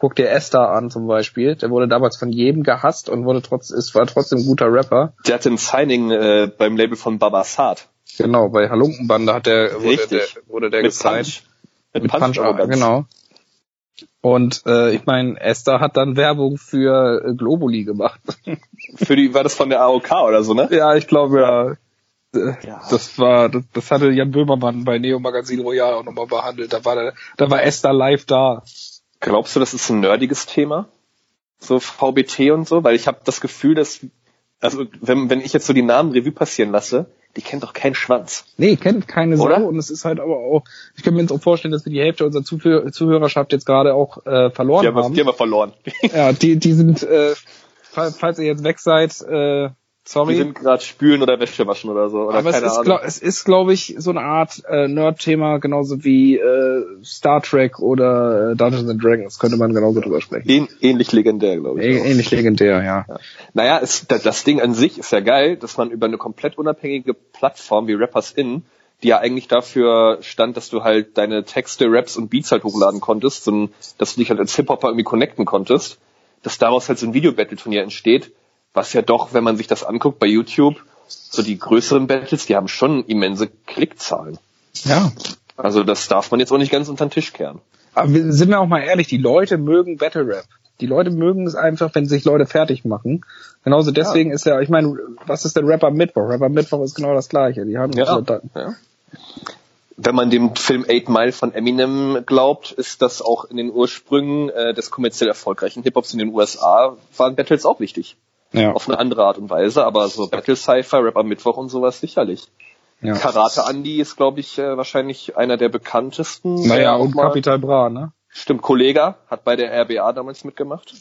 guck dir Esther an zum Beispiel. Der wurde damals von jedem gehasst und wurde trotz, ist, war trotzdem ein guter Rapper. der hatte ein Signing äh, beim Label von Babasat. Genau, bei Halunkenbande hat der, wurde Richtig. der, wurde der Mit gesigned. Punch. Mit, Mit Punch, Punch, genau. Und äh, ich meine, Esther hat dann Werbung für äh, Globuli gemacht. Für die, war das von der AOK oder so, ne? ja, ich glaube ja. Äh, Ja. Das war, das, das hatte Jan Böhmermann bei Neo Magazin Royal auch nochmal behandelt. Da war da war Esther live da. Glaubst du, das ist ein nerdiges Thema? So VBT und so? Weil ich habe das Gefühl, dass, also wenn, wenn ich jetzt so die Namen Revue passieren lasse, die kennt doch keinen Schwanz. Nee, kennt keine Sau Oder? und es ist halt aber auch, ich kann mir jetzt auch vorstellen, dass wir die Hälfte unserer Zuhör Zuhörerschaft jetzt gerade auch äh, verloren Die haben, wir, haben. die haben wir verloren. Ja, die, die sind, äh, falls, falls ihr jetzt weg seid, äh, sorry. Die sind gerade spülen oder Wäsche waschen oder so. Oder Aber es ist, Ahnung. glaub, es ist, glaube ich, so eine Art äh, Nerd-Thema, genauso wie äh, Star Trek oder äh, Dungeons and Dragons, könnte man genauso drüber sprechen. Ähn, ähnlich legendär, glaube ich. Ä ähnlich legendär, ja. Naja, es, das, das Ding an sich ist ja geil, dass man über eine komplett unabhängige Plattform wie Rappers In, die ja eigentlich dafür stand, dass du halt deine Texte, Raps und Beats halt hochladen konntest, und dass du dich halt als Hip-Hopper irgendwie connecten konntest, dass daraus halt so ein Video-Battle-Turnier entsteht, was ja doch, wenn man sich das anguckt bei YouTube, so die größeren Battles, die haben schon immense Klickzahlen. Ja. Also das darf man jetzt auch nicht ganz unter den Tisch kehren. Aber wir, sind wir auch mal ehrlich, die Leute mögen Battle Rap. Die Leute mögen es einfach, wenn sich Leute fertig machen. Genauso deswegen ist ja, ich meine, was ist denn Rapper Mittwoch? Rapper Mittwoch ist genau das gleiche. Die haben Ja. so ja. Wenn man dem Film Eight Mile von Eminem glaubt, ist das auch in den Ursprüngen äh, des kommerziell erfolgreichen Hip-Hops in den USA waren Battles auch wichtig. Ja. Auf eine andere Art und Weise, aber so Battle Cypher, Rap am Mittwoch und sowas sicherlich. ja. Karate Andy ist, glaube ich, äh, wahrscheinlich einer der bekanntesten. Naja, auch und Capital Bra, ne? Stimmt, Kollege hat bei der RBA damals mitgemacht.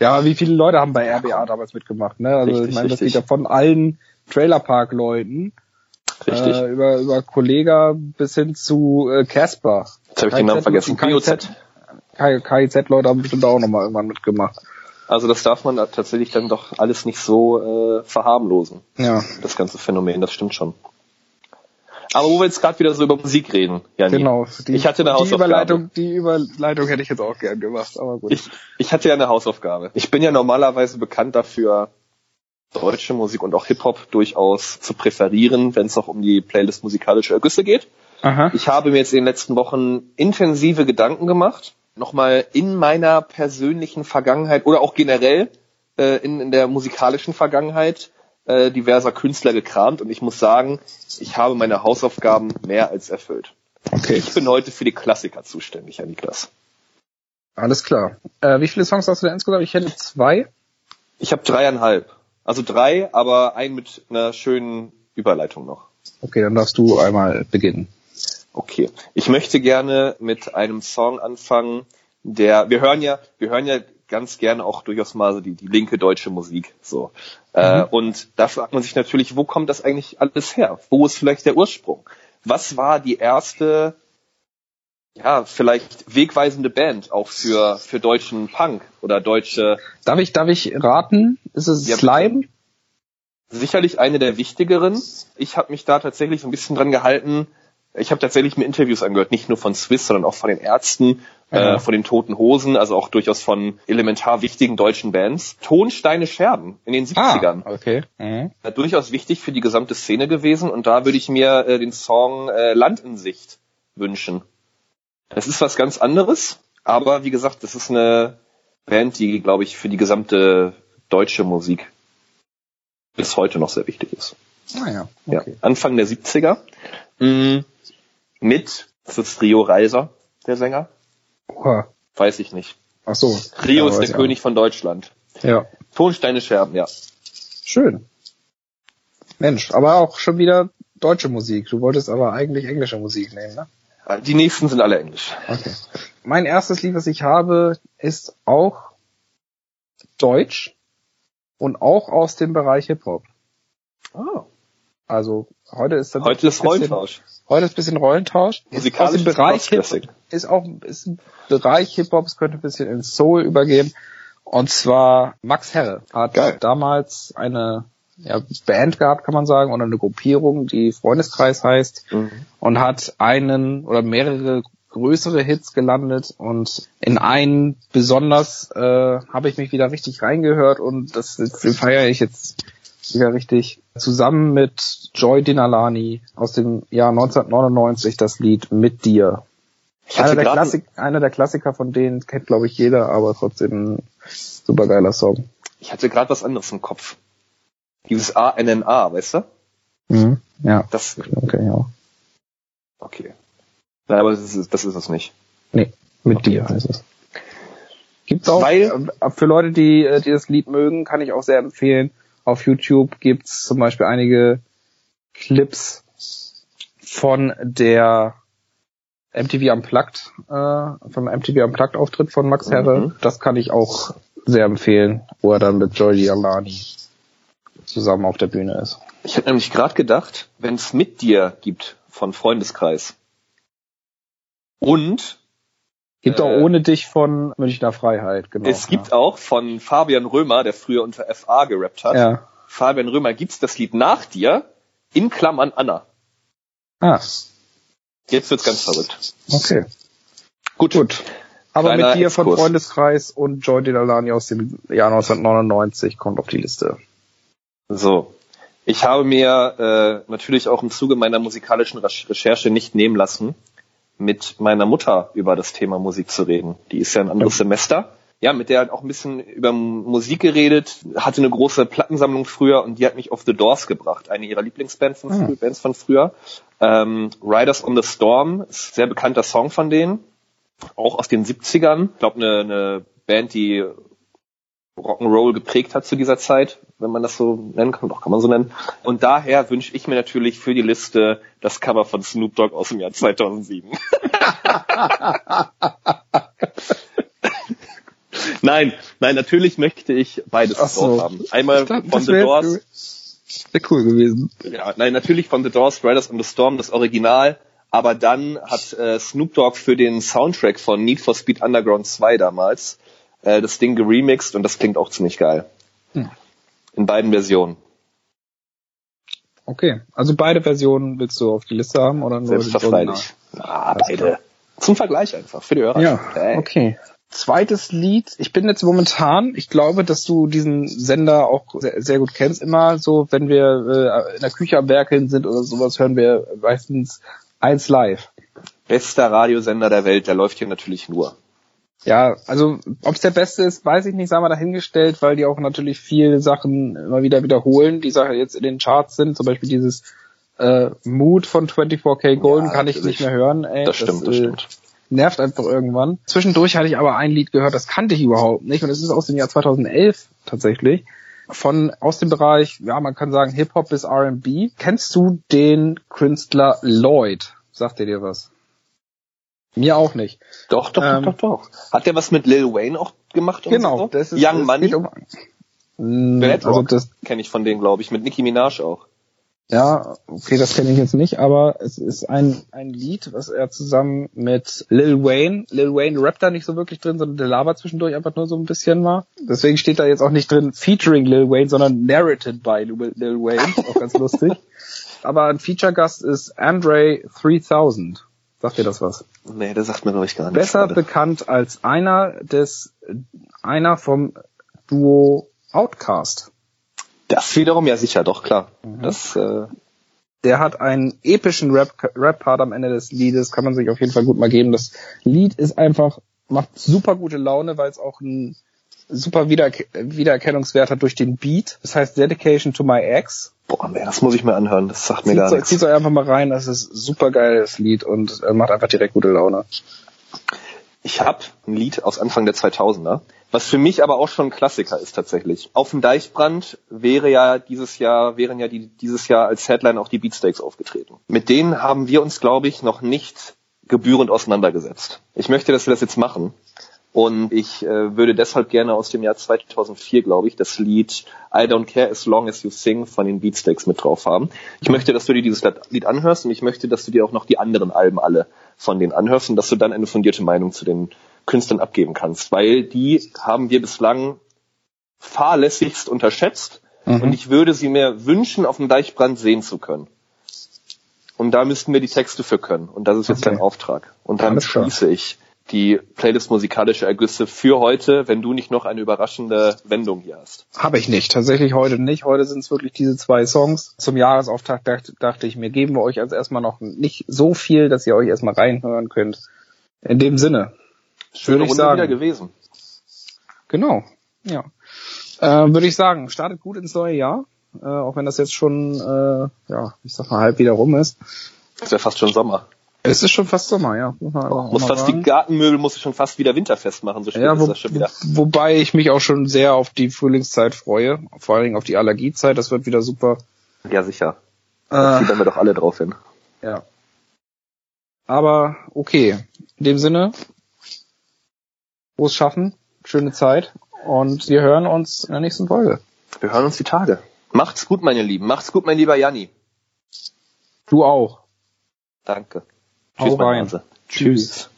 Ja, wie viele Leute haben bei RBA damals mitgemacht, ne? Also Richtig, ich meine, das geht ja von allen Trailerpark-Leuten Richtig. äh, über, über Kollega bis hin zu äh, Casper. Jetzt habe ich den Namen vergessen. KIZ. KIZ-Leute haben bestimmt auch nochmal irgendwann mitgemacht. Also das darf man tatsächlich dann doch alles nicht so äh, verharmlosen, Ja, das ganze Phänomen, das stimmt schon. Aber wo wir jetzt gerade wieder so über Musik reden, Janni. genau. Die, Ich hatte eine die Hausaufgabe. Überleitung, die Überleitung hätte ich jetzt auch gern gemacht, aber gut. Ich, ich hatte ja eine Hausaufgabe. Ich bin ja normalerweise bekannt dafür, deutsche Musik und auch Hip-Hop durchaus zu präferieren, wenn es auch um die Playlist musikalische Ergüsse geht. Aha. Ich habe mir jetzt in den letzten Wochen intensive Gedanken gemacht, nochmal in meiner persönlichen Vergangenheit oder auch generell äh, in, in der musikalischen Vergangenheit äh, diverser Künstler gekramt und ich muss sagen, ich habe meine Hausaufgaben mehr als erfüllt. Okay, Ich bin heute für die Klassiker zuständig, Herr Niklas. alles klar. Äh, wie viele Songs hast du denn insgesamt? Ich hätte zwei. Ich habe dreieinhalb. Also drei, aber ein mit einer schönen Überleitung noch. Okay, dann darfst du einmal beginnen. Okay. Ich möchte gerne mit einem Song anfangen, der, wir hören ja, wir hören ja ganz gerne auch durchaus mal so die, die linke deutsche Musik, so. Äh, und da fragt man sich natürlich, wo kommt das eigentlich alles her? Wo ist vielleicht der Ursprung? Was war die erste, ja, vielleicht wegweisende Band auch für, für deutschen Punk oder deutsche, Darf ich, darf ich raten? Ist es Ja. Slime? sicherlich eine der wichtigeren. Ich habe mich da tatsächlich so ein bisschen dran gehalten. Ich habe tatsächlich mir Interviews angehört, nicht nur von Swiss, sondern auch von den Ärzten, Ja. äh, von den Toten Hosen, also auch durchaus von elementar wichtigen deutschen Bands. Tonsteine Scherben in den 70ern. Ah, okay. Mhm. Äh, durchaus wichtig für die gesamte Szene gewesen und da würde ich mir äh, den Song äh, Land in Sicht wünschen. Das ist was ganz anderes, aber wie gesagt, das ist eine Band, die, glaube ich, für die gesamte deutsche Musik bis heute noch sehr wichtig ist. Ah ja, Ja, okay. Anfang der 70er. Mm, mit, das ist Rio Reiser, der Sänger? Oha. Weiß ich nicht. Ach so. Rio Ja, ist der König von Deutschland. auch. Ja, Tonsteine Scherben, ja. schön. Mensch, aber auch schon wieder deutsche Musik. Du wolltest aber eigentlich englische Musik nehmen, ne? Die nächsten sind alle Englisch. Okay. Mein erstes Lied, was ich habe, ist auch deutsch und auch aus dem Bereich Hip-Hop. Oh. Also heute ist das Heute ist bisschen- Rollentausch. Heute ist ein bisschen Rollentausch. Ist aus Musikalisch dem Bereich ist Hip ist auch ist ein Bereich Hip Hop. Es könnte ein bisschen in Soul übergehen. Und zwar Max Herre hat Geil. damals eine ja, Band gehabt, kann man sagen, oder eine Gruppierung, die Freundeskreis heißt, Mhm. und hat einen oder mehrere größere Hits gelandet und in einen besonders äh, habe ich mich wieder richtig reingehört und das feiere ich jetzt wieder richtig zusammen mit Joy Dinalani aus dem Jahr 1999 das Lied Mit dir. Einer der, Klassik, einer der Klassiker von denen kennt glaube ich jeder, aber trotzdem ein supergeiler Song. ich hatte gerade was anderes im Kopf. Dieses ANNA, weißt du? Mhm. Ja, Das, okay, ja. okay. Nein, aber das ist, das ist es nicht. Nee, mit dir heißt es. Gibt's auch Weil- äh, für Leute, die, äh, die das Lied mögen, kann ich auch sehr empfehlen. Auf YouTube gibt's zum Beispiel einige Clips von der MTV Unplugged, äh, vom MTV Unplugged Auftritt von Max Herre. Mhm. Das kann ich auch sehr empfehlen, wo er dann mit Joy Alani zusammen auf der Bühne ist. Ich hätte nämlich gerade gedacht, wenn es mit dir gibt von Freundeskreis und Gibt Äh, auch ohne dich von Münchner Freiheit, genau. es gibt auch von Fabian Römer, der früher unter FA gerappt hat, ja. Fabian Römer gibt's das Lied nach dir in Klammern Anna. Ah, Jetzt wird's ganz verrückt. okay. Gut. Gut. Aber mit dir von Exkurs. Freundeskreis und Joy Delalani aus dem Jahr 1999 kommt auf die Liste. So. Ich habe mir äh, natürlich auch im Zuge meiner musikalischen Recher- Recherche nicht nehmen lassen, mit meiner Mutter über das Thema Musik zu reden. Die ist ja ein anderes Ja. Semester. Ja, mit der hat auch ein bisschen über Musik geredet, hatte eine große Plattensammlung früher und die hat mich auf The Doors gebracht, eine ihrer Lieblingsbands von, Ah. frü- Bands von früher. Ähm, Riders on the Storm, ist ein sehr bekannter Song von denen, auch aus den 70ern. Ich glaube, eine, eine Band, die Rock'n'Roll geprägt hat zu dieser Zeit. Wenn man das so nennen kann, doch kann man so nennen. Und daher wünsche ich mir natürlich für die Liste das Cover von Snoop Dogg aus dem Jahr 2007. nein, nein, natürlich möchte ich beides Ach so. drauf haben. Einmal glaub, von The wär- Doors, Wäre cool gewesen. ja, nein, natürlich von The Doors, Riders on the Storm, das Original. Aber dann hat äh, Snoop Dogg für den Soundtrack von Need for Speed Underground 2 damals äh, das Ding geremixed und das klingt auch ziemlich geil. Hm. In beiden Versionen. Okay, also beide Versionen willst du auf die Liste haben oder nur die Selbstverständlich. Ah, beide. Zum Vergleich einfach, für die Hörer. Ja, Hey. okay. Zweites Lied. Ich bin jetzt momentan, ich glaube, dass du diesen Sender auch sehr, sehr gut kennst. Immer so, wenn wir äh, in der Küche am Werkeln sind oder sowas, hören wir meistens eins live. Bester Radiosender der Welt, der läuft hier natürlich nur. Ja, also ob es der beste ist, weiß ich nicht, sagen wir dahingestellt, weil die auch natürlich viele Sachen immer wieder wiederholen, die Sachen jetzt in den Charts sind. Zum Beispiel dieses äh, Mood von 24K Golden Ja, kann ich nicht mehr hören. Ey. Das stimmt, das äh, stimmt. nervt einfach irgendwann. Zwischendurch hatte ich aber ein Lied gehört, das kannte ich überhaupt nicht und es ist aus dem Jahr 2011 tatsächlich. Von aus dem Bereich, ja, man kann sagen Hip Hop bis R&B. Kennst du den Künstler Lloyd? Sagt er dir was? Mir auch nicht. Doch, doch, Ähm, doch, doch, doch. Hat der was mit Lil Wayne auch gemacht? Und Genau, so? das ist Young es Money. um, Mm, also das, kenne ich von denen, glaube ich, mit Nicki Minaj auch. ja, okay, das kenne ich jetzt nicht, aber es ist ein, ein Lied, was er zusammen mit Lil Wayne, Lil Wayne rappt da nicht so wirklich drin, sondern der Lava zwischendurch einfach nur so ein bisschen war. Deswegen steht da jetzt auch nicht drin featuring Lil Wayne, sondern narrated by Lil Lil Wayne, auch ganz lustig. Aber ein Feature-Gast ist Andre 3000. Sagt dir das was? Nee, der sagt mir, glaube ich, gar nicht. Besser bekannt als einer des, einer vom Duo Outcast. Das wiederum, ja sicher, doch, klar. Mhm. Das, äh, Der hat einen epischen Rap- Rap-Part am Ende des Liedes, kann man sich auf jeden Fall gut mal geben. Das Lied ist einfach, macht super gute Laune, weil es auch einen super Wiederer Wiedererkennungswert hat durch den Beat. Das heißt Dedication to my ex. boah, nee, das muss ich mir anhören. Das sagt mir gar Zieht nichts. zieht euch einfach mal rein, das ist super geiles Lied und äh, macht einfach direkt gute Laune. Ich habe ein Lied aus Anfang der 2000er, was für mich aber auch schon ein Klassiker ist tatsächlich. Auf dem Deichbrand wäre ja dieses Jahr, wären ja die, dieses Jahr als Headline auch die Beatsteaks aufgetreten. Mit denen haben wir uns, glaube ich, noch nicht gebührend auseinandergesetzt. Ich möchte, dass wir das jetzt machen. Und ich äh, würde deshalb gerne aus dem Jahr 2004, glaube ich, das Lied I Don't Care As Long As You Sing von den Beatsteaks mit drauf haben. Ich möchte, dass du dir dieses Lied anhörst und ich möchte, dass du dir auch noch die anderen Alben alle von denen anhörst und dass du dann eine fundierte Meinung zu den Künstlern abgeben kannst, weil die haben wir bislang fahrlässigst unterschätzt Mhm. und ich würde sie mir wünschen, auf dem Deichbrand sehen zu können. Und da müssten wir die Texte für können. Und das ist jetzt Okay. dein Auftrag. Und damit schließe ich die Playlist musikalische Ergüsse für heute, wenn du nicht noch eine überraschende Wendung hier hast. Habe ich nicht, tatsächlich heute nicht. Heute sind es wirklich diese zwei Songs. Zum Jahresauftakt dachte, dachte ich mir, geben wir euch also erstmal noch nicht so viel, dass ihr euch erstmal reinhören könnt. In dem Sinne. Schöne Runde sagen. wieder gewesen. Genau, ja. Äh, Würde ich sagen, startet gut ins neue Jahr, äh, auch wenn das jetzt schon, äh, ja, ich sag mal, halb wieder rum ist. Es wäre fast schon Sommer. Es ist schon fast Sommer, ja. Muss, muss fast sagen. die Gartenmöbel muss ich schon fast wieder winterfest machen, so spät ja, ist wo, das schon wieder. wobei ich mich auch schon sehr auf die Frühlingszeit freue, vor allen Dingen auf die Allergiezeit, das wird wieder super. Ja, sicher. Da Äh, fiebern wir doch alle drauf hin. ja. Aber okay, in dem Sinne, groß schaffen, schöne Zeit und wir hören uns in der nächsten Folge. Wir hören uns die Tage. Macht's gut, meine Lieben. Macht's gut, mein lieber Janni. Du auch. Danke. Tschüss, Marianne. Tschüss. Tschüss.